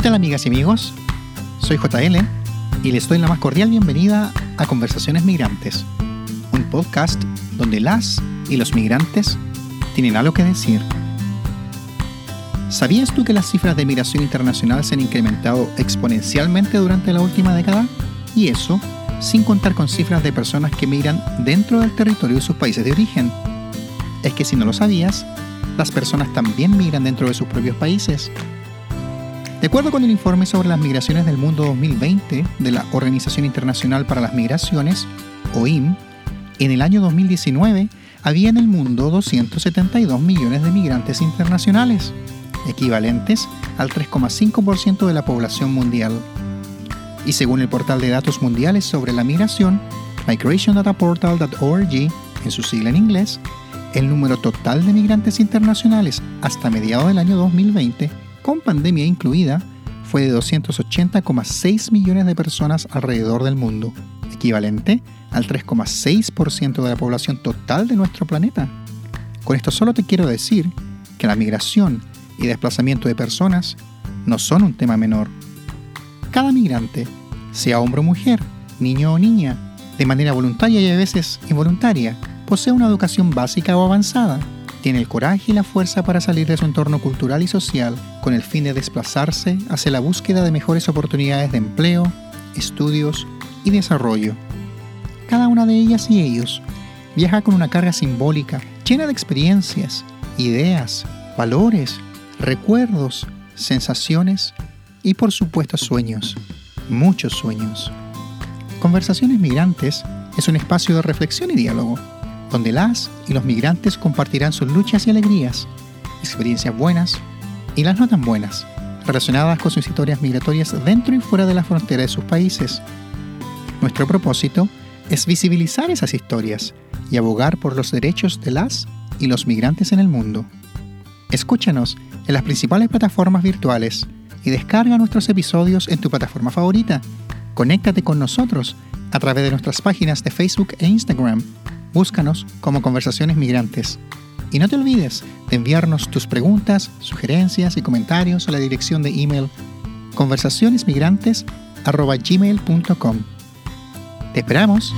¿Qué tal amigas y amigos? Soy JL y les doy la más cordial bienvenida a Conversaciones Migrantes, un podcast donde las y los migrantes tienen algo que decir. ¿Sabías tú que las cifras de migración internacional se han incrementado exponencialmente durante la última década? Y eso sin contar con cifras de personas que migran dentro del territorio de sus países de origen. Es que si no lo sabías, las personas también migran dentro de sus propios países. De acuerdo con el informe sobre las migraciones del mundo 2020 de la Organización Internacional para las Migraciones, OIM, en el año 2019 había en el mundo 272 millones de migrantes internacionales, equivalentes al 3,5% de la población mundial. Y según el portal de datos mundiales sobre la migración, migration.dataportal.org, en su sigla en inglés, el número total de migrantes internacionales hasta mediados del año 2020, con pandemia incluida, fue de 280,6 millones de personas alrededor del mundo, equivalente al 3,6% de la población total de nuestro planeta. Con esto solo te quiero decir que la migración y desplazamiento de personas no son un tema menor. Cada migrante, sea hombre o mujer, niño o niña, de manera voluntaria y a veces involuntaria, posee una educación básica o avanzada, tiene el coraje y la fuerza para salir de su entorno cultural y social con el fin de desplazarse hacia la búsqueda de mejores oportunidades de empleo, estudios y desarrollo. Cada una de ellas y ellos viaja con una carga simbólica llena de experiencias, ideas, valores, recuerdos, sensaciones y por supuesto sueños, muchos sueños. Conversaciones Migrantes es un espacio de reflexión y diálogo donde las y los migrantes compartirán sus luchas y alegrías, experiencias buenas y las no tan buenas, relacionadas con sus historias migratorias dentro y fuera de la frontera de sus países. Nuestro propósito es visibilizar esas historias y abogar por los derechos de las y los migrantes en el mundo. Escúchanos en las principales plataformas virtuales y descarga nuestros episodios en tu plataforma favorita. Conéctate con nosotros a través de nuestras páginas de Facebook e Instagram Búscanos como Conversaciones Migrantes. Y no te olvides de enviarnos tus preguntas, sugerencias y comentarios a la dirección de email conversacionesmigrantes.gmail.com. ¡Te esperamos!